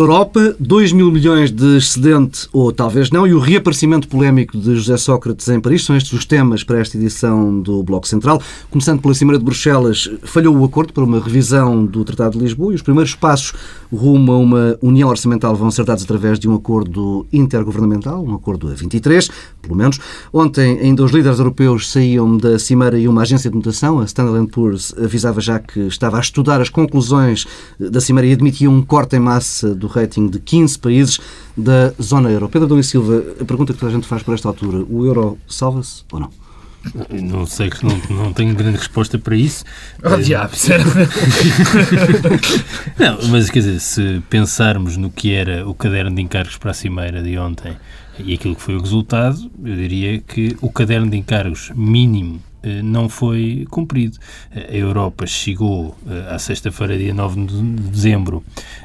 Europa, 2 mil milhões de excedente, ou talvez não, e o reaparecimento polémico de José Sócrates em Paris são estes os temas para esta edição do Bloco Central. Começando pela Cimeira de Bruxelas, falhou o acordo para uma revisão do Tratado de Lisboa e os primeiros passos rumo a uma união orçamental vão ser dados através de um acordo intergovernamental, um acordo a 23, pelo menos. Ontem, ainda os líderes europeus saíam da Cimeira e uma agência de notação, a Standard Poor's, avisava já que estava a estudar as conclusões da Cimeira e admitia um corte em massa do rating de 15 países da zona euro. Pedro Dom Silva, a pergunta que toda a gente faz por esta altura, o euro salva-se ou não? Não sei, não, não tenho grande resposta para isso. Oh, diabo, Não, mas quer dizer, se pensarmos no que era o caderno de encargos para a Cimeira de ontem e aquilo que foi o resultado, eu diria que o caderno de encargos mínimo não foi cumprido. A Europa chegou eh, à sexta-feira, dia 9 de dezembro,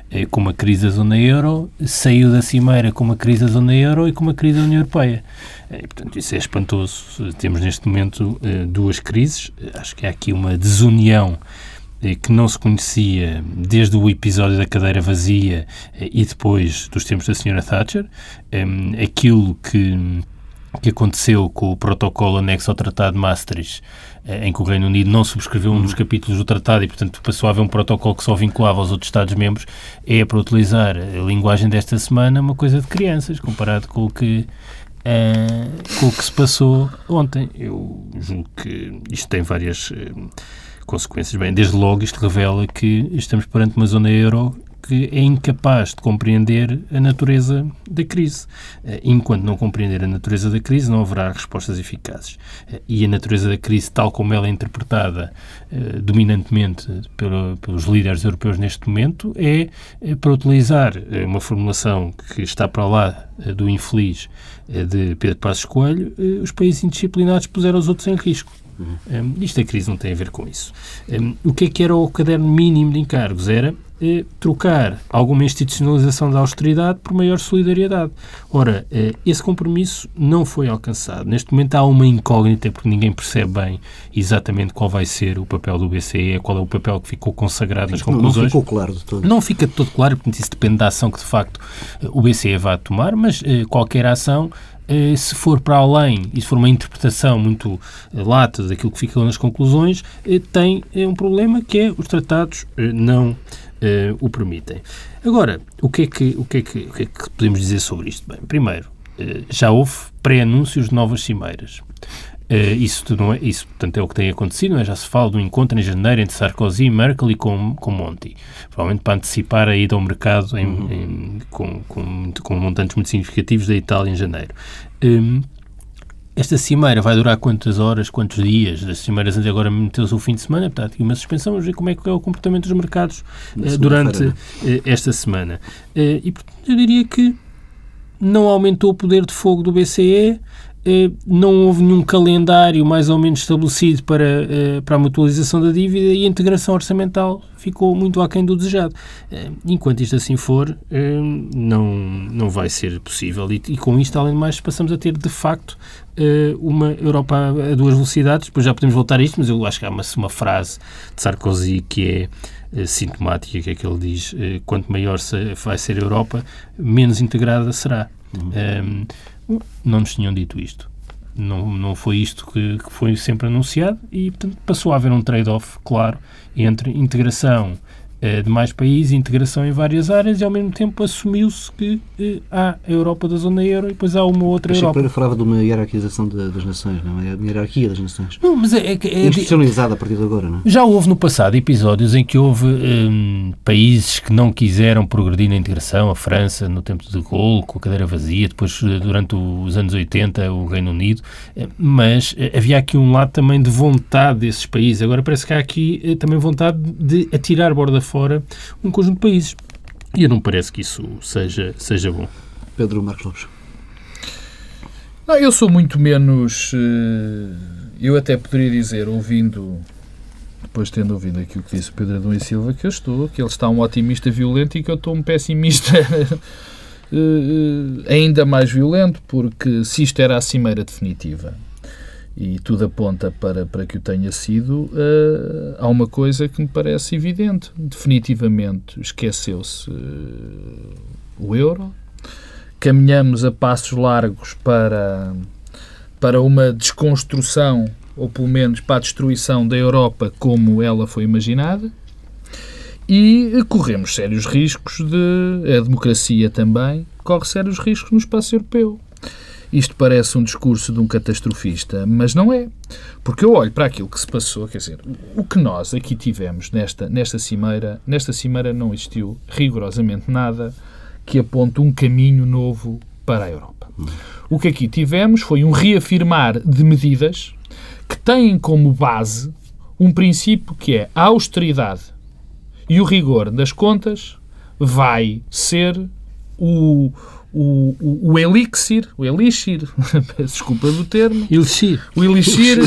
eh, com uma crise da zona euro, saiu da cimeira com uma crise da zona euro e com uma crise da União Europeia. E, portanto, isso é espantoso. Temos neste momento duas crises. Acho que há aqui uma desunião que não se conhecia desde o episódio da cadeira vazia e depois dos tempos da Sra. Thatcher. Aquilo que que aconteceu com o protocolo anexo ao Tratado de Maastricht, eh, em que o Reino Unido não subscreveu um dos capítulos do tratado e, portanto, passou a haver um protocolo que só vinculava aos outros Estados-membros, é, para utilizar a linguagem desta semana, uma coisa de crianças, comparado com o que, uh, com o que se passou ontem. Eu julgo que isto tem várias uh, consequências. Bem, desde logo, isto revela que estamos perante uma zona euro que é incapaz de compreender a natureza da crise. Eh, enquanto não compreender a natureza da crise, não haverá respostas eficazes. Eh, e a natureza da crise, tal como ela é interpretada eh, dominantemente pelos líderes europeus neste momento, é para utilizar uma formulação que está para lá do infeliz de Pedro Passos Coelho, os países indisciplinados puseram os outros em risco. Uhum. Um, isto a crise não tem a ver com isso. Um, o que é que era o caderno mínimo de encargos? Era eh, trocar alguma institucionalização da austeridade por maior solidariedade. Ora, eh, esse compromisso não foi alcançado. Neste momento há uma incógnita porque ninguém percebe bem exatamente qual vai ser o papel do BCE, qual é o papel que ficou consagrado nas conclusões. Não ficou claro de todo. Não fica de todo claro, porque isso depende da ação que de facto o BCE vai tomar, mas eh, qualquer ação se for para além e se for uma interpretação muito eh, lata daquilo que ficou nas conclusões, eh, tem um problema que é os tratados não o permitem. Agora, o que, é que, o, que é que, o que é que podemos dizer sobre isto? Bem, primeiro, já houve pré-anúncios de novas cimeiras. Uh, isso, não é, isso, portanto, é o que tem acontecido, é? já se fala do encontro em janeiro entre Sarkozy, Merkel e com, com Monti, provavelmente para antecipar a ida ao mercado em, uhum. em, com, com, com, montantes muito significativos da Itália em janeiro. Um, esta cimeira vai durar quantas horas, quantos dias? As cimeiras agora meteu-se o fim de semana, portanto, uma suspensão, vamos ver como é que é o comportamento dos mercados uh, durante uh, esta semana. e, portanto, eu diria que não aumentou o poder de fogo do BCE, eh, não houve nenhum calendário mais ou menos estabelecido para, eh, para a mutualização da dívida e a integração orçamental ficou muito aquém do desejado. Eh, enquanto isto assim for, não, não vai ser possível. E, e com isto, além de mais, passamos a ter, de facto, uma Europa a duas velocidades. Depois já podemos voltar a isto, mas eu acho que há uma, uma frase de Sarkozy que é sintomática, que é que ele diz, quanto maior vai ser a Europa, menos integrada será. Uhum. Um, não nos tinham dito isto. Não, não foi isto que, que foi sempre anunciado e, portanto, passou a haver um trade-off claro entre integração de mais países, integração em várias áreas e ao mesmo tempo assumiu-se que eh, há a Europa da zona euro e depois há uma outra Achei Europa. Achei falava de uma hierarquização de, das nações, não é? Uma hierarquia das nações. Não, mas é, é, é Institucionalizada a partir de agora, não é? Já houve no passado episódios em que houve um, países que não quiseram progredir na integração, a França no tempo de Gaulle, com a cadeira vazia, depois eh, durante os anos 80 o Reino Unido, mas havia aqui um lado também de vontade desses países. Agora parece que há aqui também vontade de atirar borda fora um conjunto de países. E eu não parece que isso seja, seja bom. Pedro Marcos Lopes. Não, eu sou muito menos. Eh, eu até poderia dizer, ouvindo, depois tendo ouvido aqui o que disse o Pedro Adão e Silva, que eu estou, que ele está um otimista violento e que eu estou um pessimista eh, eh, ainda mais violento, porque se isto era a cimeira definitiva e tudo aponta para, para que o tenha sido, uh, há uma coisa que me parece evidente. Definitivamente esqueceu-se uh, o euro, caminhamos a passos largos para, para uma desconstrução, ou pelo menos para a destruição da Europa como ela foi imaginada, e corremos sérios riscos de. A democracia também corre sérios riscos no espaço europeu. Isto parece um discurso de um catastrofista, mas não é. Porque eu olho para aquilo que se passou, quer dizer, o que nós aqui tivemos nesta, nesta cimeira, nesta cimeira não existiu rigorosamente nada que aponte um caminho novo para a Europa. O que aqui tivemos foi um reafirmar de medidas que têm como base um princípio que é a austeridade e o rigor das contas vai ser o, o, o, o elixir, o elixir, desculpa do termo, elixir. o elixir,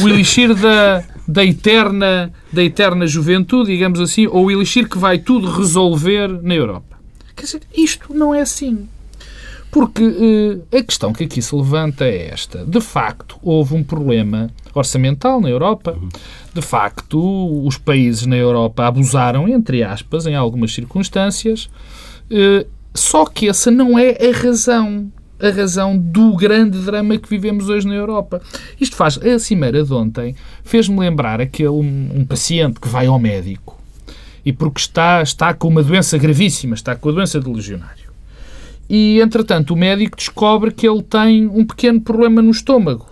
o elixir da, da, eterna, da eterna juventude, digamos assim, ou o elixir que vai tudo resolver na Europa. Quer dizer, isto não é assim. Porque eh, a questão que aqui se levanta é esta. De facto, houve um problema orçamental na Europa. De facto, os países na Europa abusaram, entre aspas, em algumas circunstâncias. Eh, só que essa não é a razão a razão do grande drama que vivemos hoje na Europa. Isto faz. A cimeira de ontem fez-me lembrar aquele um, um, paciente que vai ao médico e porque está, está com uma doença gravíssima, está com a doença de legionário. E, entretanto, o médico descobre que ele tem um pequeno problema no estômago.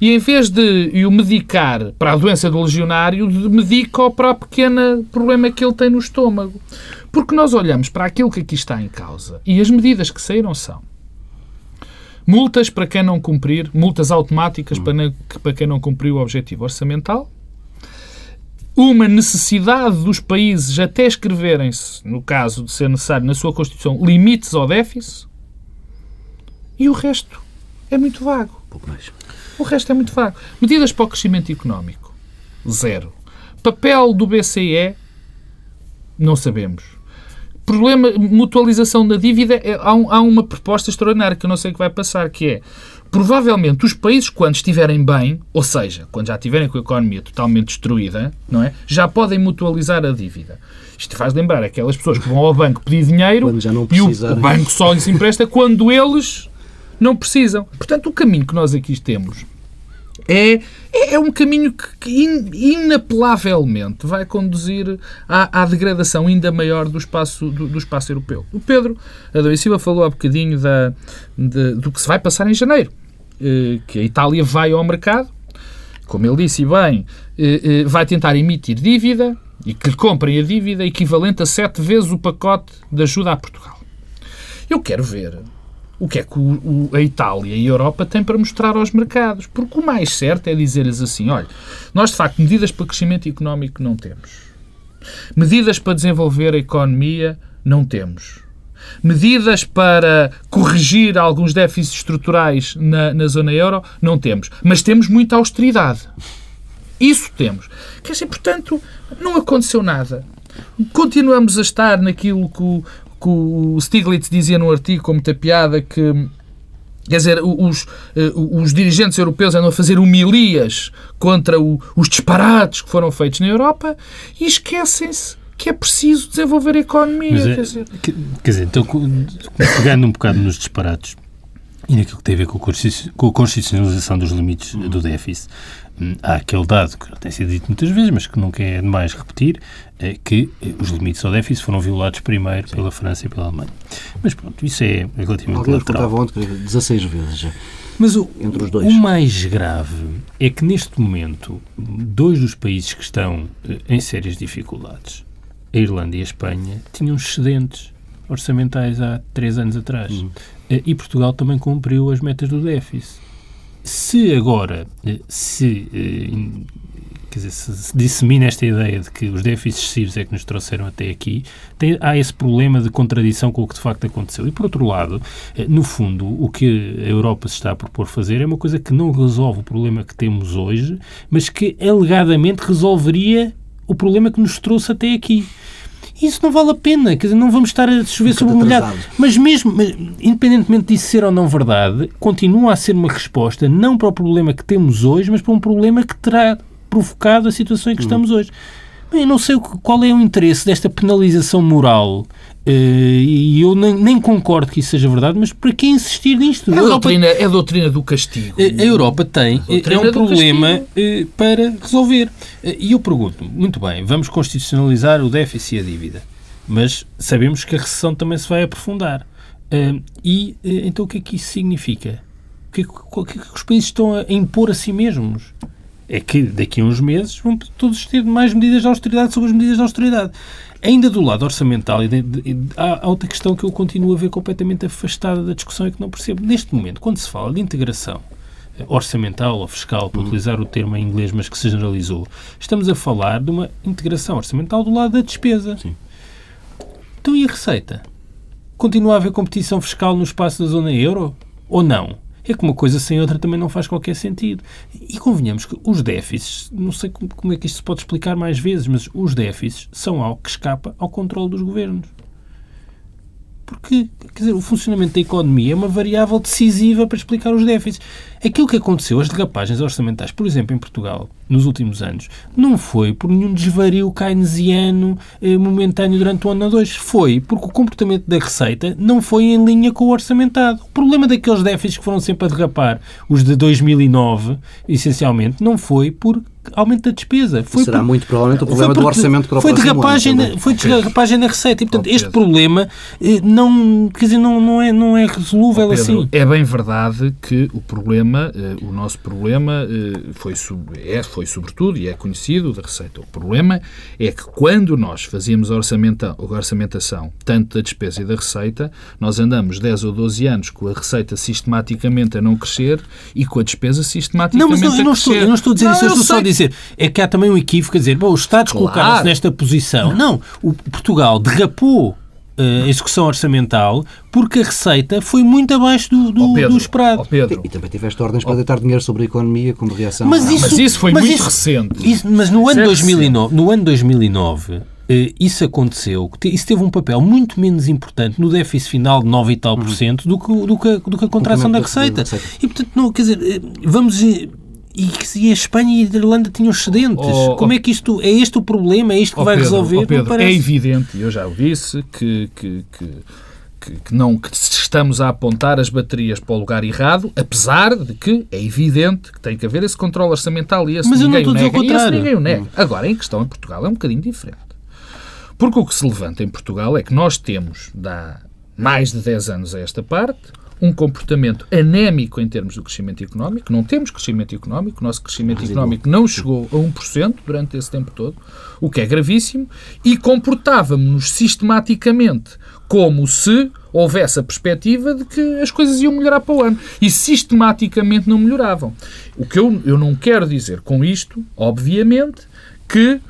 E em vez de o medicar para a doença do legionário, medica-o para o pequeno problema que ele tem no estômago. Porque nós olhamos para aquilo que aqui está em causa e as medidas que saíram são multas para quem não cumprir, multas automáticas para, quem não cumpriu o objetivo orçamental, uma necessidade dos países até escreverem-se, no caso de ser necessário, na sua Constituição, limites ao déficit, e o resto é muito vago. Pouco mais. O resto é muito vago. Medidas para o crescimento económico, zero. Papel do BCE, não sabemos problema, mutualização da dívida, é, há, um, há, uma proposta extraordinária que eu não sei o que vai passar, que é, provavelmente, os países, quando estiverem bem, ou seja, quando já estiverem com a economia totalmente destruída, não é? Já podem mutualizar a dívida. Isto faz lembrar aquelas pessoas que vão ao banco pedir dinheiro e o, o banco só lhes empresta quando eles não precisam. Portanto, o caminho que nós aqui temos é, é, é um caminho que in, inapelavelmente vai conduzir à, à, degradação ainda maior do espaço, do, do espaço europeu. O Pedro Adão Silva falou há bocadinho da, de, do que se vai passar em janeiro, eh, que a Itália vai ao mercado, como ele disse bem, eh, eh, vai tentar emitir dívida e que lhe comprem a dívida equivalente a sete vezes o pacote de ajuda a Portugal. Eu quero ver o que é que o, a Itália e a Europa têm para mostrar aos mercados. Porque o mais certo é dizer-lhes assim: olha, nós de facto medidas para crescimento económico não temos. Medidas para desenvolver a economia não temos. Medidas para corrigir alguns déficits estruturais na, na zona euro não temos. Mas temos muita austeridade. Isso temos. Quer dizer, portanto, não aconteceu nada. Continuamos a estar naquilo que o, que o Stiglitz dizia no artigo, com muita piada, que Quer dizer, os, eh, os dirigentes europeus andam a fazer humilhas contra o, os disparates que foram feitos na Europa e esquecem-se que é preciso desenvolver a economia. É, quer, dizer. quer dizer, então, pegando um bocado nos disparates e naquilo que tem a ver com a constitucionalização dos limites do déficit, há aquele dado que já tem sido dito muitas vezes, mas que nunca é demais repetir, é que eh, os limites ao déficit foram violados primeiro Sim. pela França e pela Alemanha. Mas pronto, isso é relativamente Alguém lateral. ontem 16 vezes já. Mas o, entre os dois. o mais grave é que neste momento, dois dos países que estão eh, em sérias dificuldades, a Irlanda e a Espanha, tinham excedentes orçamentais há três anos atrás. Uhum. Eh, e Portugal também cumpriu as metas do déficit. Se agora eh, se, eh, quer dizer, se dissemina esta ideia de que os déficits excessivos é que nos trouxeram até aqui, tem, há esse problema de contradição com o que de facto aconteceu. E, por outro lado, eh, no fundo, o que a Europa se está a propor fazer é uma coisa que não resolve o problema que temos hoje, mas que alegadamente resolveria o problema que nos trouxe até aqui. Isso não vale a pena, quer dizer, não vamos estar a chover sobre o molhado. Mas mesmo, independentemente disso ser ou não verdade, continua a ser uma resposta não para o problema que temos hoje, mas para um problema que terá provocado a situação em que estamos hoje. Bem, não sei qual é o interesse desta penalização moral e eu nem, nem, concordo que isso seja verdade, mas para que insistir nisto? É a, doutrina, é a doutrina do castigo. A Europa tem é um problema castigo. Eh, para resolver. Eh, e eu pergunto, muito bem, vamos constitucionalizar o déficit e a dívida, mas sabemos que a recessão também se vai aprofundar. E então o que é que isso significa? O que é que, o que, é que os países estão a impor a si mesmos? é que daqui a uns meses vão todos ter mais medidas de austeridade sobre as medidas de austeridade. Ainda do lado orçamental, há outra questão que eu continuo a ver completamente afastada da discussão e que não percebo. Neste momento, quando se fala de integração eh, orçamental ou fiscal, para uhum. utilizar o termo em inglês, mas que se generalizou, estamos a falar de uma integração orçamental do lado da despesa. Sim. Então e a receita? Continua a haver competição fiscal no espaço da zona euro? Ou não? É que uma coisa sem outra também não faz qualquer sentido. E convenhamos que os déficits, não sei como, é que isto se pode explicar mais vezes, mas os déficits são algo que escapa ao controle dos governos. Porque, quer dizer, o funcionamento da economia é uma variável decisiva para explicar os déficits. Aquilo que aconteceu, as derrapagens orçamentais, por exemplo, em Portugal, nos últimos anos, não foi por nenhum desvario keynesiano eh, momentâneo durante o ano 2. Foi porque o comportamento da receita não foi em linha com o orçamentado. O problema daqueles déficits que foram sempre a derrapar, os de 2009, essencialmente, não foi por aumento da despesa. Foi Será por, muito provavelmente o problema do orçamento para o foi derrapagem ano, Foi derrapagem na receita. E, portanto, este problema eh, não, quer dizer, não, não, é, não é resolúvel Pedro, assim. É bem verdade que o problema, eh, o nosso problema eh, foi, é, foi sobretudo, e é conhecido, da receita. O problema é que quando nós fazíamos a, orçamenta, a orçamentação, tanto da despesa e da receita, nós andamos 10 ou 12 anos com a receita sistematicamente a não crescer e com a despesa sistematicamente não, mas não, eu não a crescer. Estou, eu não estou a dizer não, isso, eu estou só a dizer é que há também um equívoco a dizer, bom, os Estados claro. colocaram-se nesta posição. Não, o Portugal derrapou a execução orçamental porque a receita foi muito abaixo do, do, oh Pedro, do esperado. Oh Pedro. E, e, também tiveste ordens para deitar dinheiro sobre a economia como reação. Mas isso, mas isso foi mas muito isso, recente. Isso, mas no ano, 2009, no ano 2009, eh, isso aconteceu, isso teve um papel muito menos importante no déficit final de 9 e tal por cento do que, do que, do que a contração da receita. E, portanto, não, quer dizer, eh, vamos e que a Espanha e a Irlanda tinham excedentes. Oh, Como é que isto é este o problema? É isto que oh, vai Pedro, resolver? Oh, Pedro, é evidente, eu já o disse, que, que, que que, não que estamos a apontar as baterias para o lugar errado, apesar de que é evidente que tem que haver esse controle orçamental e esse Mas ninguém eu não o nega. E esse ninguém o nega. Agora, em questão em Portugal é um bocadinho diferente. Porque o que se levanta em Portugal é que nós temos, há mais de 10 anos a esta parte, um comportamento anémico em termos do crescimento económico. Não temos crescimento económico. O nosso crescimento económico não chegou a 1% durante esse tempo todo, o que é gravíssimo. E comportávamos-nos sistematicamente como se houvesse a perspectiva de que as coisas iam melhorar para o ano. E sistematicamente não melhoravam. O que eu, eu não quero dizer com isto, obviamente, que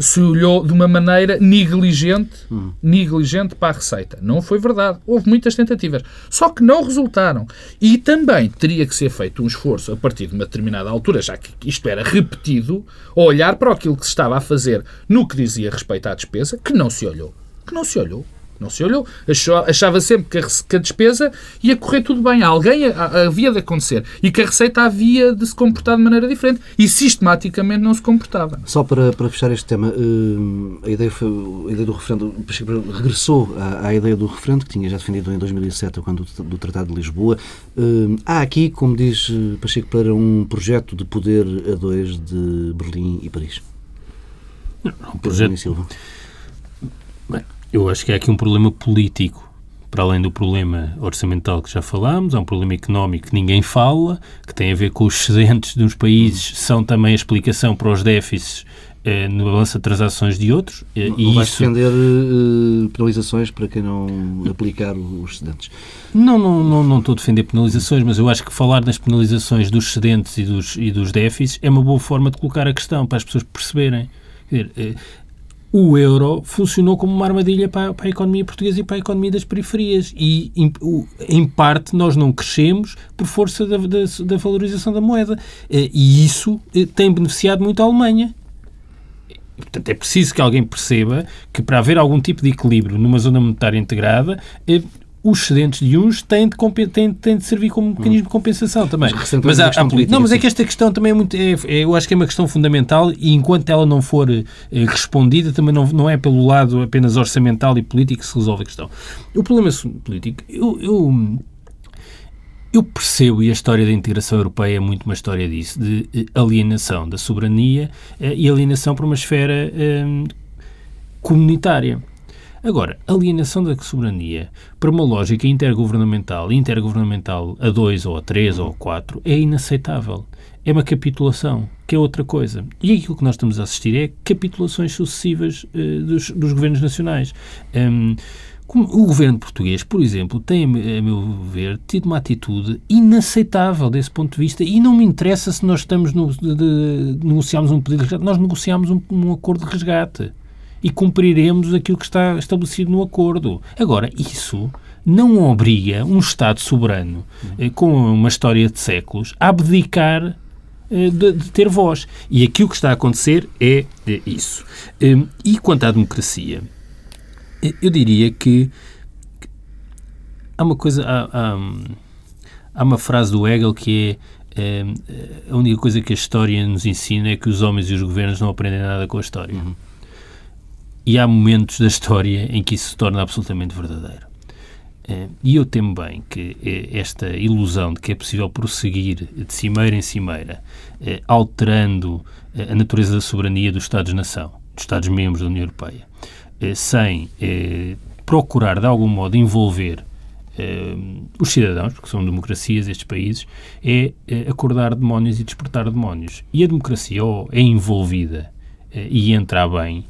se olhou de uma maneira negligente, hum. negligente para a receita. Não foi verdade. Houve muitas tentativas. Só que não resultaram. E também teria que ser feito um esforço a partir de uma determinada altura, já que isto era repetido, a olhar para aquilo que se estava a fazer no que dizia respeito à despesa, que não se olhou. Que não se olhou. Não se olhou. Achava sempre que a, que a despesa ia correr tudo bem. Alguém havia de acontecer. E que a receita havia de se comportar de maneira diferente. E sistematicamente não se comportava. Só para, para fechar este tema, eh, a ideia, foi, a ideia do referendo regressou à, à, ideia do referendo que tinha já defendido em 2007, quando do Tratado de Lisboa. Eh, há aqui, como diz eh, Pacheco para um projeto de poder a dois de Berlim e Paris. Não, um projeto. Silva. Bem, eu acho que há aqui um problema político, para além do problema orçamental que já falámos, há um problema económico que ninguém fala, que tem a ver com os excedentes dos países, são também a explicação para os déficits eh, no balanço de transações de outros. Eh, não, e não isso... defender eh, penalizações para quem não aplicar os excedentes? Não, não, não, não estou a defender penalizações, mas eu acho que falar nas penalizações dos excedentes e dos, e dos déficits é uma boa forma de colocar a questão, para as pessoas perceberem. Quer dizer, o euro funcionou como uma armadilha para, para, a economia portuguesa e para a economia das periferias. E, em, em parte, nós não crescemos por força da, da, da valorização da moeda. Eh, e isso eh, tem beneficiado muito a Alemanha. Portanto, é preciso que alguém perceba que para haver algum tipo de equilíbrio numa zona monetária integrada, eh, os excedentes de uns têm de, têm, têm de servir como mecanismo de compensação também. Mas, mas há, há política, não, mas é que esta questão também é muito. É, é, eu acho que é uma questão fundamental e enquanto ela não for é, respondida, também não, não é pelo lado apenas orçamental e político que se resolve a questão. O problema político, eu, eu eu percebo, e a história da integração europeia é muito uma história disso, de eh, alienação da soberania e alienação para uma esfera comunitária. Agora, alienação da soberania para uma lógica intergovernamental, intergovernamental a dois ou a três ou a quatro, é inaceitável. É uma capitulação, que é outra coisa. E aquilo que nós estamos a assistir é capitulações sucessivas uh, dos, dos, governos nacionais. Um, o governo português, por exemplo, tem, a meu ver, tido uma atitude inaceitável desse ponto de vista e não me interessa se nós estamos no, de, de, negociamos um pedido de resgate, nós negociamos um, um acordo de resgate e cumpriremos aquilo que está estabelecido no acordo. Agora, isso não obriga um Estado soberano eh, com uma história de séculos a abdicar eh, de, de, ter voz. E aquilo que está a acontecer é, é isso. Eh, e quanto à democracia, eu diria que há uma coisa. Há, há, há uma frase do Hegel que é, é, a única coisa que a história nos ensina é que os homens e os governos não aprendem nada com a história. Uhum. E há momentos da história em que isso se torna absolutamente verdadeiro. Eh, e eu temo bem que eh, esta ilusão de que é possível prosseguir de cimeira em cimeira, eh, alterando a natureza da soberania dos Estados-nação, dos Estados-membros da União Europeia, sem procurar, de algum modo, envolver os cidadãos, porque são democracias estes países, é acordar demónios e despertar demónios. E a democracia ou é envolvida e entra bem,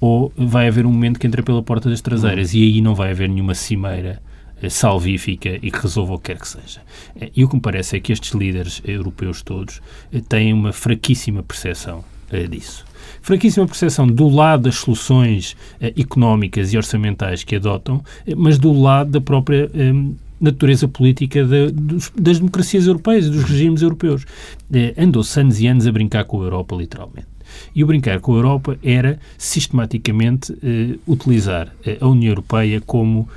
ou vai haver um momento que entra pela porta das traseiras e aí não vai haver nenhuma cimeira eh, salvífica e que resolva o que quer que seja. Eh, e o que me parece é que estes líderes europeus todos eh, têm uma fraquíssima percepção disso. Fraquíssima percepção do lado das soluções económicas e orçamentais que adotam, mas do lado da própria natureza política de, dos, das democracias europeias e dos regimes europeus. Andou-se anos e anos a brincar com a Europa, literalmente. E o brincar com a Europa era sistematicamente uh, utilizar eh, a União Europeia como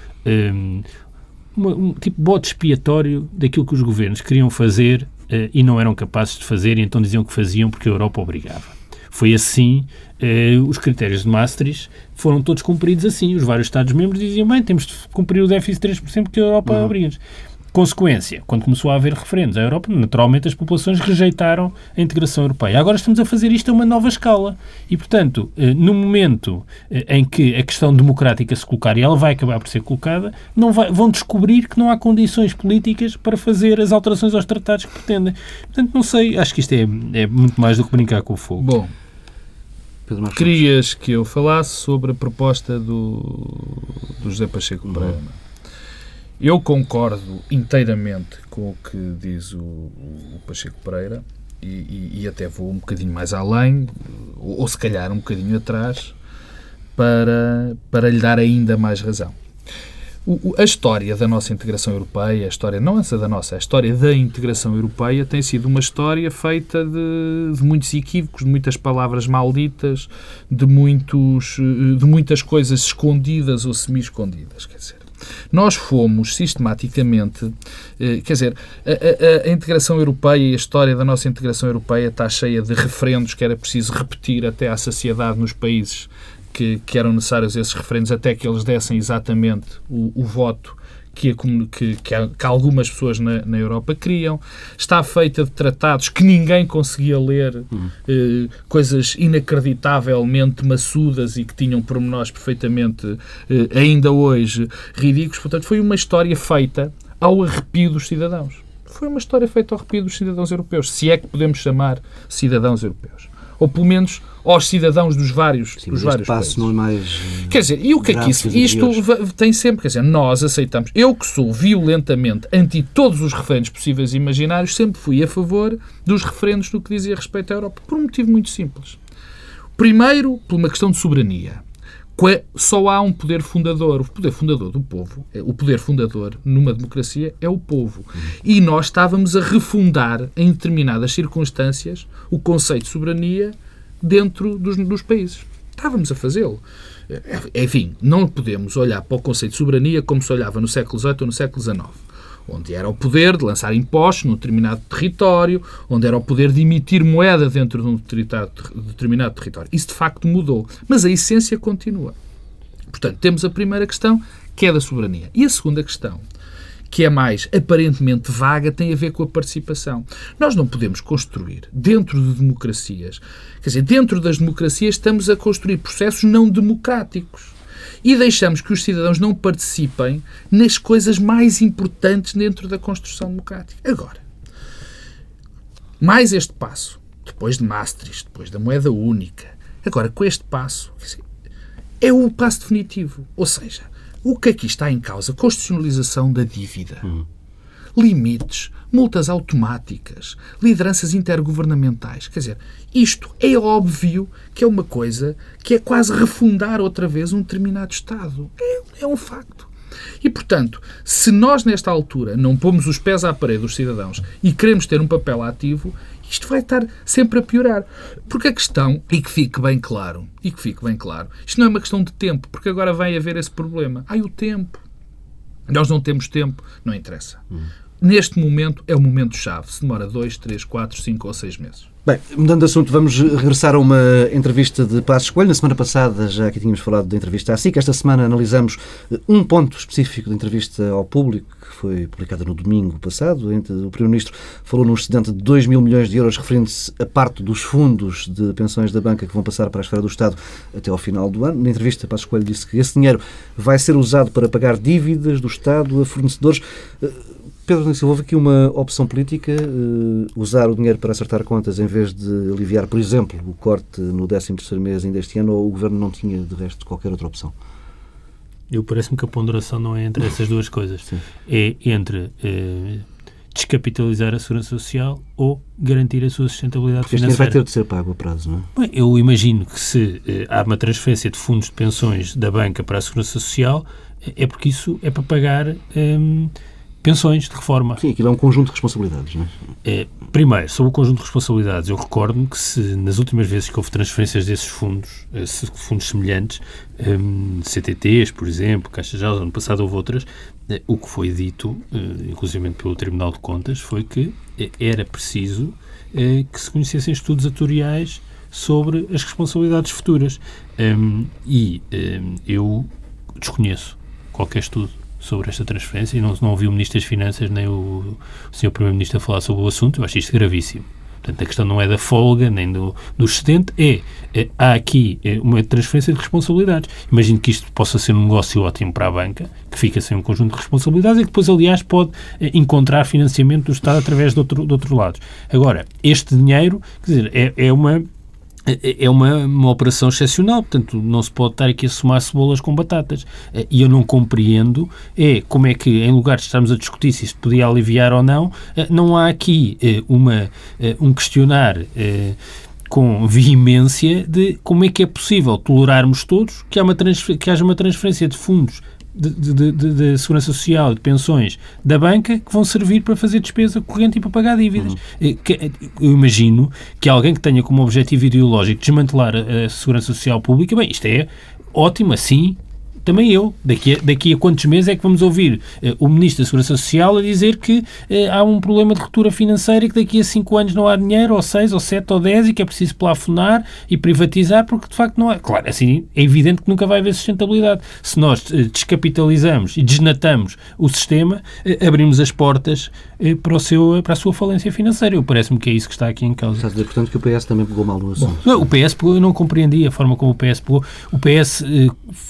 uma, um tipo de bode expiatório daquilo que os governos queriam fazer e não eram capazes de fazer, e então diziam que faziam porque a Europa obrigava. Foi assim, uh, os critérios de Maastricht foram todos cumpridos assim. Os vários Estados-membros diziam, bem, temos de cumprir o déficit de 3% porque a Europa uhum. obriga-nos. Consequência, quando começou a haver referendos à Europa, naturalmente as populações rejeitaram a integração europeia. Agora estamos a fazer isto a uma nova escala. E, portanto, eh, no momento eh, em que a questão democrática se colocar, e ela vai acabar por ser colocada, não vai, vão descobrir que não há condições políticas para fazer as alterações aos tratados que pretendem. Portanto, não sei, acho que isto é, é muito mais do que brincar com o fogo. Bom, querias que eu falasse sobre a proposta do, do José Pacheco Pereira. Eu concordo inteiramente com o que diz o, o Pacheco Pereira e, e, e, até vou um bocadinho mais além, ou, ou, se calhar um bocadinho atrás, para, para lhe dar ainda mais razão. O, a história da nossa integração europeia, a história não essa da nossa, a história da integração europeia tem sido uma história feita de, de muitos equívocos, de muitas palavras malditas, de, muitos, de muitas coisas escondidas ou semi-escondidas. Quer dizer, nós fomos sistematicamente, eh, quer dizer, a, a, a, integração europeia e a história da nossa integração europeia está cheia de referendos que era preciso repetir até à saciedade nos países que, que eram necessários esses referendos até que eles dessem exatamente o, o voto que, que, que, algumas pessoas na, na, Europa queriam. Está feita de tratados que ninguém conseguia ler, uhum. eh, coisas inacreditavelmente maçudas e que tinham pormenores perfeitamente, eh, ainda hoje, ridículos. Portanto, foi uma história feita ao arrepio dos cidadãos. Foi uma história feita ao arrepio dos cidadãos europeus, se é que podemos chamar cidadãos europeus ou pelo menos aos cidadãos dos vários, Sim, dos vários passo países. não é mais. Quer dizer, e o que é que isso? Isto tem sempre, quer dizer, nós aceitamos. Eu que sou violentamente anti todos os referendos possíveis e imaginários, sempre fui a favor dos referendos no que dizia respeito à Europa, por um motivo muito simples. Primeiro, por uma questão de soberania. Só há um poder fundador. O poder fundador do povo, é, o poder fundador numa democracia é o povo. E nós estávamos a refundar, em determinadas circunstâncias, o conceito de soberania dentro dos, dos países. Estávamos a fazê-lo. Enfim, não podemos olhar para o conceito de soberania como se olhava no século XVIII ou no século XIX onde era o poder de lançar impostos num determinado território, onde era o poder de emitir moeda dentro de um determinado território. Isso de facto mudou, mas a essência continua. Portanto, temos a primeira questão, que é da soberania. E a segunda questão, que é mais aparentemente vaga, tem a ver com a participação. Nós não podemos construir dentro de democracias, quer dizer, dentro das democracias estamos a construir processos não democráticos. E deixamos que os cidadãos não participem nas coisas mais importantes dentro da construção democrática. Agora, mais este passo, depois de Maastricht, depois da moeda única, agora com este passo, é o passo definitivo. Ou seja, o que aqui está em causa? Constitucionalização da dívida. Uhum. Limites, multas automáticas, lideranças intergovernamentais. Quer dizer, isto é óbvio que é uma coisa que é quase refundar outra vez um determinado Estado. É, é um facto. E, portanto, se nós, nesta altura, não pomos os pés à parede dos cidadãos e queremos ter um papel ativo, isto vai estar sempre a piorar. Porque a questão, e que fique bem claro, e que fique bem claro, isto não é uma questão de tempo, porque agora vai haver esse problema. Ai, o tempo. Nós não temos tempo, não interessa. Hum. Neste momento é o momento-chave. Se demora dois, três, quatro, cinco ou seis meses. Bem, mudando de assunto, vamos regressar a uma entrevista de Passos Coelho. Na semana passada já aqui tínhamos falado da entrevista à SIC. Esta semana analisamos eh, um ponto específico da entrevista ao público, foi publicada no domingo passado. O Primeiro-Ministro falou num excedente de 2 mil milhões de euros, referindo-se a parte dos fundos de pensões da banca que vão passar para a esfera do Estado até ao final do ano. Na entrevista, Passos Coelho disse que esse dinheiro vai ser usado para pagar dívidas do Estado a fornecedores eh, Pedro Silva, houve aqui uma opção política, uh, usar o dinheiro para acertar contas em vez de aliviar, por exemplo, o corte no 13º mês ainda este ano, ou o Governo não tinha, de resto, qualquer outra opção? Eu parece-me que a ponderação não é entre essas duas coisas. Sim. É entre uh, descapitalizar a segurança social ou garantir a sua sustentabilidade este financeira. vai ter de ser pago a prazo, não é? Bem, eu imagino que se uh, há uma transferência de fundos de pensões da banca para a segurança social, é porque isso é para pagar... Ehm, pensões de reforma. Sim, aquilo é um conjunto de responsabilidades, não é? é primeiro, sobre o conjunto de responsabilidades, eu recordo-me que se nas últimas vezes que houve transferências desses fundos, eh, fundos semelhantes, um, CTTs, por exemplo, Caixa Geral, ano passado houve outras, eh, o que foi dito, eh, inclusive pelo Tribunal de Contas, foi que era preciso que se conhecessem estudos atuariais sobre as responsabilidades futuras. Um, e um, eu desconheço qualquer estudo sobre esta transferência e não, não ouvi o Ministro das Finanças nem o, o Sr. Primeiro-Ministro falar sobre o assunto. Eu acho isto gravíssimo. Portanto, a questão não é da folga nem do, do excedente, é, é há aqui é uma transferência de responsabilidades. Imagino que isto possa ser um negócio ótimo para a banca, que fica sem um conjunto de responsabilidades e que depois, aliás, pode é, encontrar financiamento do Estado através de, outro, de outros lados. Agora, este dinheiro, quer dizer, é, é uma é, é uma, uma operação excepcional, portanto não se pode estar aqui a somar cebolas com batatas. Eh, e eu não compreendo é como é que, em lugar de estarmos a discutir se isto podia aliviar ou não, eh, não há aqui eh, uma, um questionar com veemência de como é que é possível tolerarmos todos que, há uma que haja uma transferência de fundos de, de, de, de, segurança social, de pensões da banca que vão servir para fazer despesa corrente e para pagar dívidas. Uhum. Eu imagino que alguém que tenha como objetivo ideológico desmantelar a, a segurança social pública, bem, isto é ótimo, assim também eu. Daqui a, daqui a quantos meses é que vamos ouvir uh, o Ministro da Segurança Social a dizer que uh, há um problema de ruptura financeira e que daqui a 5 anos não há dinheiro, ou 6, ou 7, ou 10 e que é preciso plafonar e privatizar porque de facto não há. Claro, assim é evidente que nunca vai haver sustentabilidade. Se nós uh, descapitalizamos e desnatamos o sistema, abrimos as portas para, o seu, para a sua falência financeira. Eu parece-me que é isso que está aqui em causa. Estás a dizer, portanto, que o PS também pegou mal no assunto. Bom, o PS pegou, eu não compreendi a forma como o PS pegou. O PS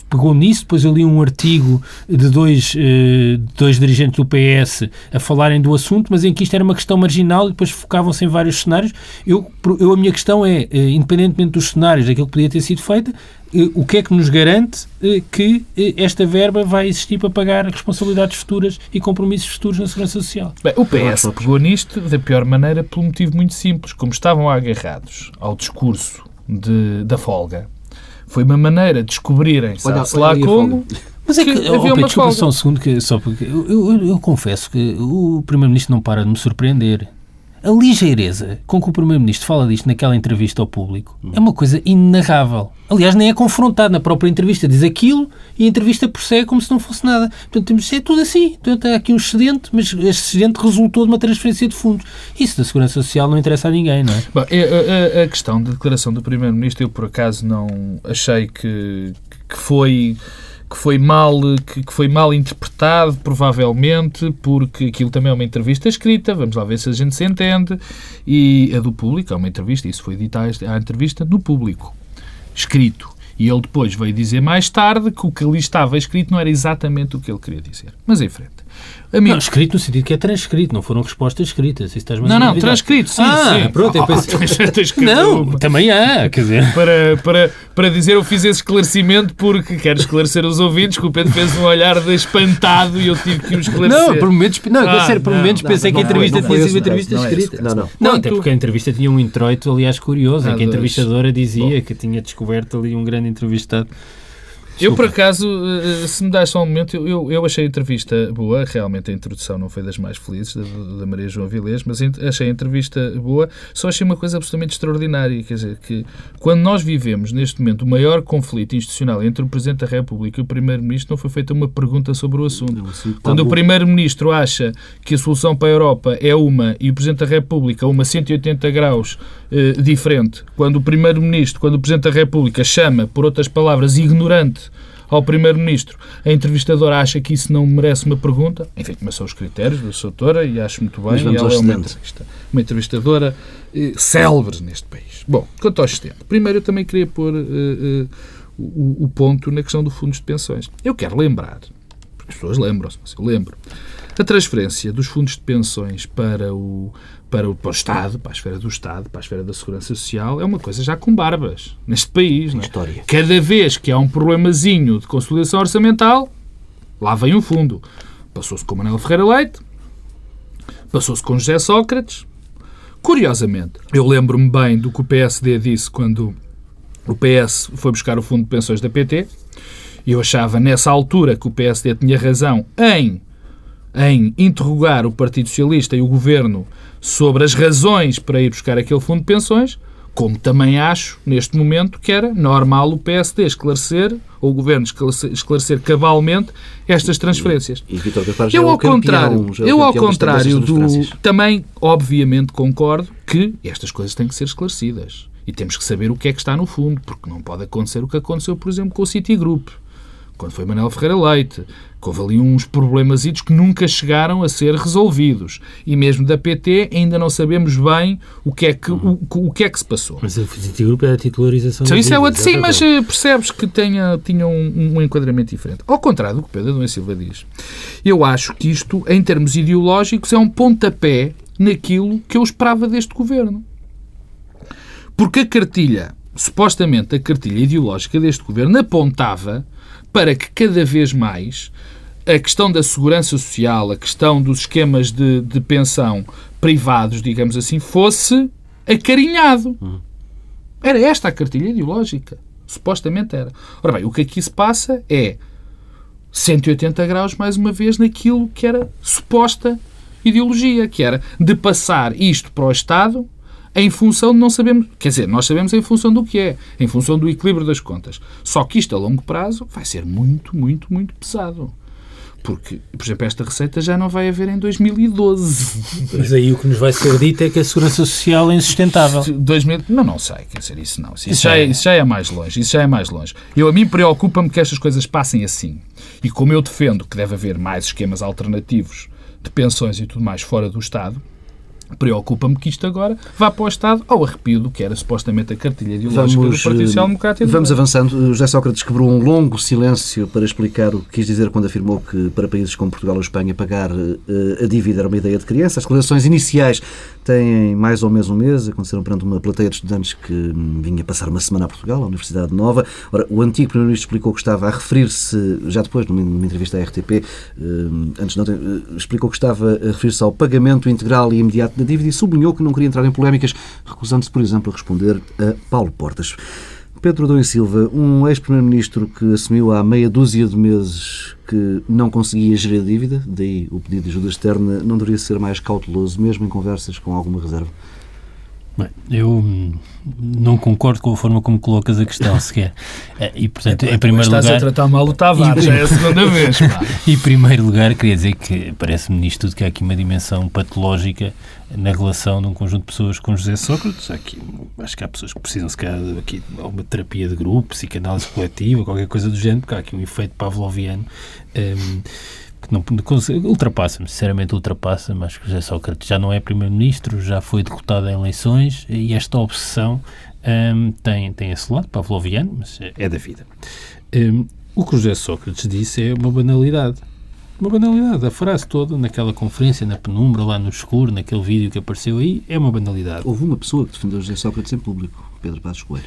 pegou nisso depois eu li um artigo de dois, eh, dois dirigentes do PS a falarem do assunto, mas em que isto era uma questão marginal e depois focavam-se em vários cenários. Eu, eu, a minha questão é, eh, independentemente dos cenários, daquilo que podia ter sido feito, eh, o que é que nos garante que esta verba vai existir para pagar responsabilidades futuras e compromissos futuros na Segurança Social? Bem, o PS pegou nisto da pior maneira por um motivo muito simples. Como estavam agarrados ao discurso de, da folga, foi uma maneira de descobrirem, sabe-se lá como. Mas é que, que havia oh, uma desculpa só um segundo, que, só porque eu, eu, eu confesso que o Primeiro-Ministro não para de me surpreender. A ligeireza com que o Primeiro-Ministro fala disto naquela entrevista ao público é uma coisa inenarrável. Aliás, nem é confrontado na própria entrevista. Diz aquilo e a entrevista prossegue como se não fosse nada. Portanto, temos é tudo assim. Portanto, há aqui um excedente, mas este excedente resultou de uma transferência de fundos. Isso da Segurança Social não interessa a ninguém, não é? Bom, a, questão da declaração do Primeiro-Ministro, eu por acaso não achei que, que foi que foi mal que, que, foi mal interpretado provavelmente porque aquilo também é uma entrevista escrita vamos lá ver se a gente se entende e a do público é uma entrevista isso foi dito à entrevista no público escrito. E ele depois veio dizer mais tarde que o que ali estava escrito não era exatamente o que ele queria dizer. Mas em frente Amigo. Não, escrito no sentido que é transcrito, não foram respostas escritas. Isso não, não, transcrito, sim. Ah, sim. pronto, eu pensei... não, também há, quer dizer. Para, para, para dizer, eu fiz esse esclarecimento porque quero esclarecer os ouvintes que o Pedro fez um olhar de espantado e eu tive que o esclarecer. Não, por momentos, não, ah, sério, por momentos pensei não, que a entrevista tinha sido uma entrevista escrita. Não, não. Não, até porque a entrevista tinha um introito, aliás, curioso, em que a entrevistadora dizia que tinha descoberto ali um grande entrevistado. Eu, por acaso, eh, se me dás só um momento, eu, eu achei a entrevista boa. Realmente a introdução não foi das mais felizes, da, da Maria João Vilês, mas achei a entrevista boa. Só achei uma coisa absolutamente extraordinária. Quer dizer, que quando nós vivemos neste momento o maior conflito institucional entre o Presidente da República e o Primeiro-Ministro, não foi feita uma pergunta sobre o assunto. Não, assim, quando o Primeiro-Ministro acha que a solução para a Europa é uma e o Presidente da República uma 180 graus eh, diferente, quando o Primeiro-Ministro, quando o Presidente da República chama, por outras palavras, ignorante ao Primeiro-Ministro. A entrevistadora acha que isso não merece uma pergunta. Enfim, mas são os critérios da sua autora e acho muito bem. E ela é uma, entrevista, uma entrevistadora eh, célebre neste país. Bom, quanto ao assistente. Primeiro, eu também queria pôr eh, eh, o, o, ponto na questão dos fundos de pensões. Eu quero lembrar, porque as pessoas lembram-se, eu lembro, a transferência dos fundos de pensões para o, para o, para o Estado, para a esfera do Estado, para a esfera da Segurança Social, é uma coisa já com barbas neste país. Não é? História. Cada vez que há um problemazinho de consolidação orçamental, lá vem um fundo. Passou-se com Manuel Ferreira Leite, passou-se com José Sócrates. Curiosamente, eu lembro-me bem do que o PSD disse quando o PS foi buscar o fundo de pensões da PT. E eu achava nessa altura que o PSD tinha razão em em interrogar o Partido Socialista e o Governo sobre as razões para ir buscar aquele fundo de pensões, como também acho, neste momento, que era normal o PSD esclarecer, ou o Governo esclarecer, cabalmente estas transferências. E, e Vitor já eu, ao contrário, campeão, eu, ao contrário do... Também, obviamente, concordo que estas coisas têm que ser esclarecidas. E temos que saber o que é que está no fundo, porque não pode acontecer o que aconteceu, por exemplo, com o Citigroup quando foi Manuel Ferreira Leite, que houve ali uns problemas que nunca chegaram a ser resolvidos. E mesmo da PT ainda não sabemos bem o que é que, o, o que, é que se passou. Mas o Citigroup é a titularização... Sim, isso é outro, sim, mas percebes que tenha, tinha um, um, enquadramento diferente. Ao contrário do que Pedro Adão Silva diz. Eu acho que isto, em termos ideológicos, é um pontapé naquilo que eu esperava deste governo. Porque a cartilha, supostamente a cartilha ideológica deste governo, apontava para que cada vez mais a questão da segurança social, a questão dos esquemas de, de pensão privados, digamos assim, fosse acarinhado. Uhum. Era esta a cartilha ideológica. Supostamente era. Ora bem, o que aqui se passa é 180 graus, mais uma vez, naquilo que era suposta ideologia, que era de passar isto para o Estado em função de não sabemos, quer dizer, nós sabemos em função do que é, em função do equilíbrio das contas. Só que isto a longo prazo vai ser muito, muito, muito pesado. Porque, por exemplo, esta receita já não vai haver em 2012. Mas aí o que nos vai ser dito é que a segurança social é insustentável. 2000, não, não sei, quer dizer, isso não. Isso, isso, já é, isso já é mais longe. Isso já é mais longe. Eu, a mim preocupa-me que estas coisas passem assim. E como eu defendo que deve haver mais esquemas alternativos de pensões e tudo mais fora do Estado, Preocupa-me que isto agora vá para o Estado ao arrepio do que era supostamente a cartilha ideológica vamos, do Partido Social Democrático. Vamos avançando. José Sócrates quebrou um longo silêncio para explicar o que quis dizer quando afirmou que para países como Portugal ou Espanha pagar uh, a dívida era uma ideia de criança. As declarações iniciais têm mais ou menos um mês, aconteceram perante uma plateia de estudantes que hum, vinha passar uma semana a Portugal, à Universidade Nova. Ora, o antigo Primeiro-Ministro explicou que estava a referir-se, já depois, numa, entrevista à RTP, hum, antes não, uh, explicou que estava a referir-se ao pagamento integral e imediato da dívida e sublinhou que não queria entrar em polémicas, recusando-se, por exemplo, a responder a Paulo Portas. Pedro Adão e Silva, um ex-primeiro-ministro que assumiu há meia dúzia de meses que não conseguia gerir a dívida, daí o pedido de ajuda externa, não deveria ser mais cauteloso, mesmo em conversas com alguma reserva? Bem, eu não concordo com a forma como colocas a questão sequer. Eh, e, portanto, é, em primeiro estás lugar... a tratar mal o Tavares, já é a segunda vez. Pá. em primeiro lugar, queria dizer que parece-me nisto tudo que há aqui uma dimensão patológica na relação de um conjunto de pessoas com José Sócrates. Aqui, acho que há pessoas que precisam, se calhar, aqui, de alguma terapia de grupo, psicanálise coletiva, qualquer coisa do género, porque há aqui um efeito pavloviano. Um, que não, ultrapassa-me, sinceramente ultrapassa-me. Acho que José Sócrates já não é primeiro-ministro, já foi derrotado em eleições e esta obsessão um, tem, tem esse lado pavloviano, mas é, é da vida. Um, o que o José Sócrates disse é uma banalidade. Uma banalidade. A frase toda naquela conferência, na penumbra, lá no escuro, naquele vídeo que apareceu aí, é uma banalidade. Houve uma pessoa que defendeu José Sócrates em público, Pedro Passos Coelho.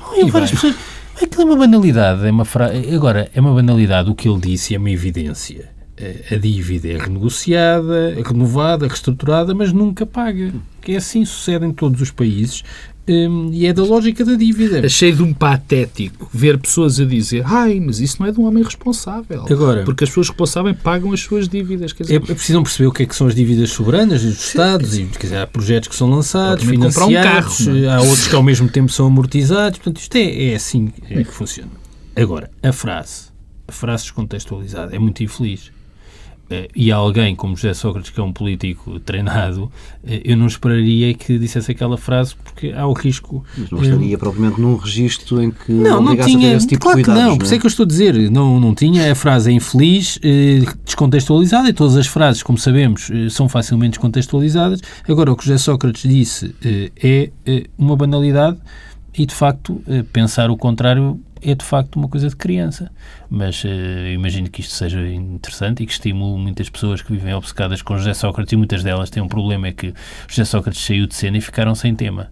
Não, eu várias pessoas. Aquilo é uma banalidade. É uma fra... Agora, é uma banalidade o que ele disse, é uma evidência. A dívida é renegociada, é renovada, reestruturada, mas nunca paga. Que é assim sucede em todos os países. Hum, e é da lógica da dívida. Achei de um patético ver pessoas a dizer ai, mas isso não é de um homem responsável. Agora, porque as pessoas responsáveis pagam as suas dívidas. Quer dizer, é, precisam perceber o que é que são as dívidas soberanas dos Estados. E, quer dizer, há projetos que são lançados, financiados, um carro, é? há outros que ao mesmo tempo são amortizados. Portanto, isto é, é assim é que funciona. Agora, a frase, a frase descontextualizada, é muito infeliz eh, e alguém como José Sócrates, que é um político treinado, eh, eu não esperaria que dissesse aquela frase, porque há o risco. Mas não estaria, é, provavelmente, num registro em que não, não tinha, esse tipo claro de cuidados, que não, por isso é? é que eu estou a dizer, não, não tinha, a frase é infeliz, descontextualizada, e todas as frases, como sabemos, são facilmente descontextualizadas. Agora, o que José Sócrates disse é uma banalidade e, de facto, pensar o contrário é de facto uma coisa de criança. Mas uh, imagino que isto seja interessante e que estimule muitas pessoas que vivem obcecadas com José Sócrates e muitas delas têm um problema, é que José Sócrates saiu de cena e ficaram sem tema.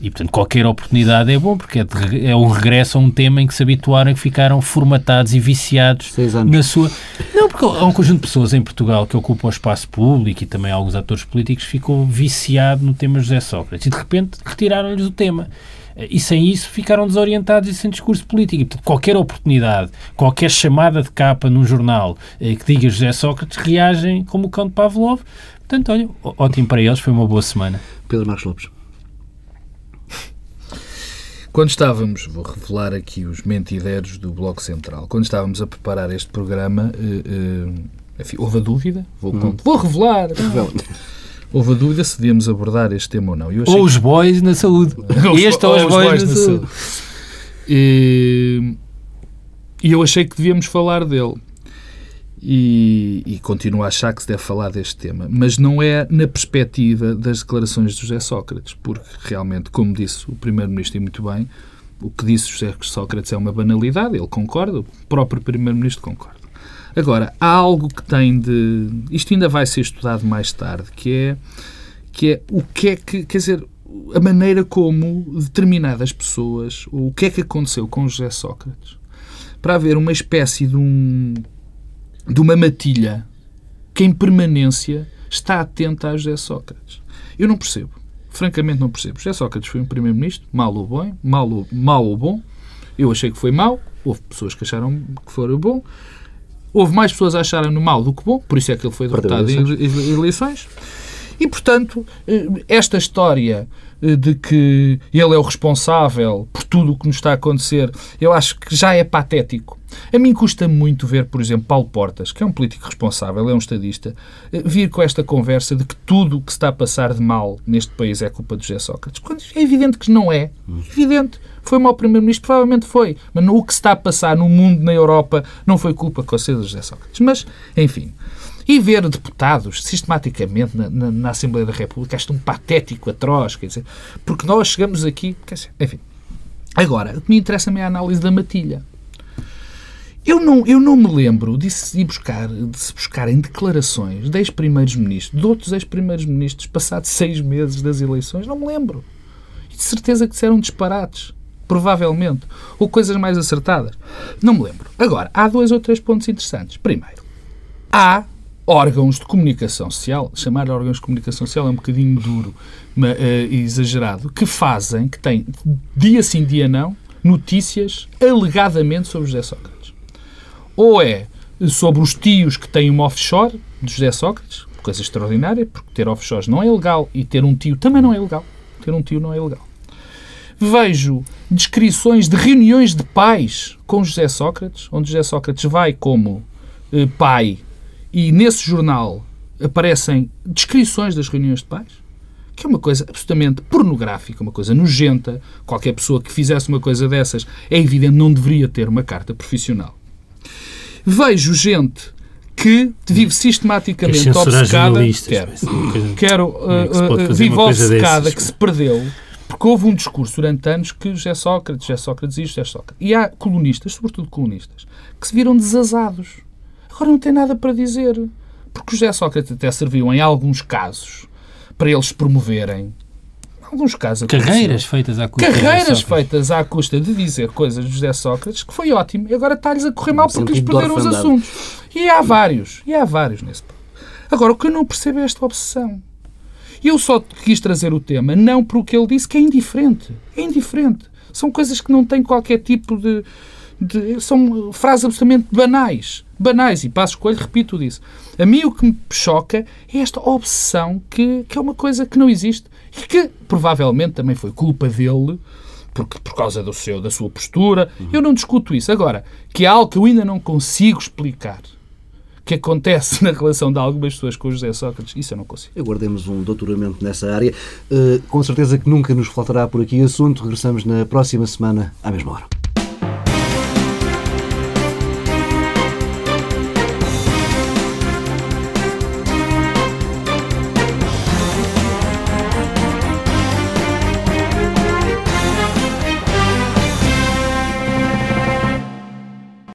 E, portanto, qualquer oportunidade é bom, porque é, de, é um regresso a um tema em que se habituaram e que ficaram formatados e viciados na sua... Não, porque há um conjunto de pessoas em Portugal que ocupam o espaço público e também alguns atores políticos ficou viciado no tema José Sócrates e, de repente, retiraram-lhes o tema e sem isso ficaram desorientados e sem discurso político. E, portanto, qualquer oportunidade, qualquer chamada de capa num jornal eh, que diga José Sócrates, reagem como o cão de Pavlov. Portanto, olha, ótimo para eles, foi uma boa semana. Pedro Marcos Lopes. Quando estávamos, vou revelar aqui os mentideiros do Bloco Central, quando estávamos a preparar este programa, eh, eh, enfim, houve a dúvida, vou, uhum. vou revelar. Revela houve a dúvida se devíamos abordar este tema ou não. ou os boys na saúde. este ou, ou os boys, boys na, na, saúde. saúde. E, e, eu achei que devíamos falar dele. E, e, continuo a achar que se deve falar deste tema. Mas não é na perspectiva das declarações de José Sócrates, porque realmente, como disse o Primeiro-Ministro e muito bem, o que disse José Sócrates é uma banalidade, ele concorda, o próprio Primeiro-Ministro concorda. Agora, há algo que tem de. Isto ainda vai ser estudado mais tarde, que é, que é o que é que. Quer dizer, a maneira como determinadas pessoas. O que é que aconteceu com José Sócrates para haver uma espécie de um. de uma matilha que em permanência está atenta a José Sócrates. Eu não percebo. Francamente, não percebo. José Sócrates foi um primeiro-ministro, mal ou bom, mal ou, mal ou bom. Eu achei que foi mau, houve pessoas que acharam que foi bom. Houve mais pessoas a acharem-no mal do que bom, por isso é que ele foi derrotado em eleições. E, portanto, eh, esta história eh, de que ele é o responsável por tudo o que nos está a acontecer, eu acho que já é patético. A mim custa muito ver, por exemplo, Paulo Portas, que é um político responsável, é um estadista, eh, vir com esta conversa de que tudo o que se está a passar de mal neste país é culpa de José Sócrates. Quando é evidente que não é. Evidente. Foi mau Primeiro-Ministro? Provavelmente foi. Mas o que está a passar no mundo, na Europa, não foi culpa com de José Sócrates. Mas, enfim. E ver deputados sistematicamente na, na, na Assembleia da República, é um patético, atroz, quer dizer, porque nós chegamos aqui, dizer, enfim. Agora, o que me interessa-me é a análise da matilha. Eu não, eu não me lembro de se, buscar, de se buscarem declarações de ex-primeiros ministros, de outros ex-primeiros ministros, passados seis meses das eleições. Não me lembro. E de certeza que disseram disparates provavelmente, ou coisas mais acertadas. Não me lembro. Agora, há dois ou três pontos interessantes. Primeiro, há órgãos de comunicação social, chamar de órgãos de comunicação social é um bocadinho duro, mas, uh, exagerado, que fazem, que têm dia sim, dia não, notícias alegadamente sobre José Sócrates. Ou é sobre os tios que têm uma offshore de José Sócrates, coisa extraordinária, porque ter offshores não é legal e ter um tio também não é legal. Ter um tio não é legal. Vejo descrições de reuniões de pais com José Sócrates, onde José Sócrates vai como eh, pai e nesse jornal aparecem descrições das reuniões de pais, que é uma coisa absolutamente pornográfica, uma coisa nojenta. Qualquer pessoa que fizesse uma coisa dessas é evidente não deveria ter uma carta profissional. Vejo gente que vive sistematicamente obcecada. Quero, quero uh, uh, vive obcecada que se perdeu porque houve um discurso durante anos que José Sócrates, José Sócrates isto, José Sócrates. E há colunistas, sobretudo colunistas, que se viram desazados. Agora não tem nada para dizer. Porque José Sócrates até serviu em alguns casos para eles promoverem alguns casos carreiras feitas à custa carreiras feitas à custa de dizer coisas de José Sócrates que foi ótimo. E agora está-lhes a correr mal porque lhes perderam os assuntos. E há vários e há vários nesse agora o que eu não percebo é esta obsessão eu só quis trazer o tema não para o que ele disse que é indiferente é indiferente são coisas que não têm qualquer tipo de, de são frases absolutamente banais banais, e passo escolho, repito disso. A mim o que me choca é esta obsessão que, que é uma coisa que não existe e que provavelmente também foi culpa dele porque, por causa do seu, da sua postura. Uhum. Eu não discuto isso. Agora, que é algo que eu ainda não consigo explicar que acontece na relação de algumas pessoas com o José Sócrates, isso eu não consigo. Aguardemos um doutoramento nessa área. Uh, com certeza que nunca nos faltará por aqui assunto. Regressamos na próxima semana, à mesma hora.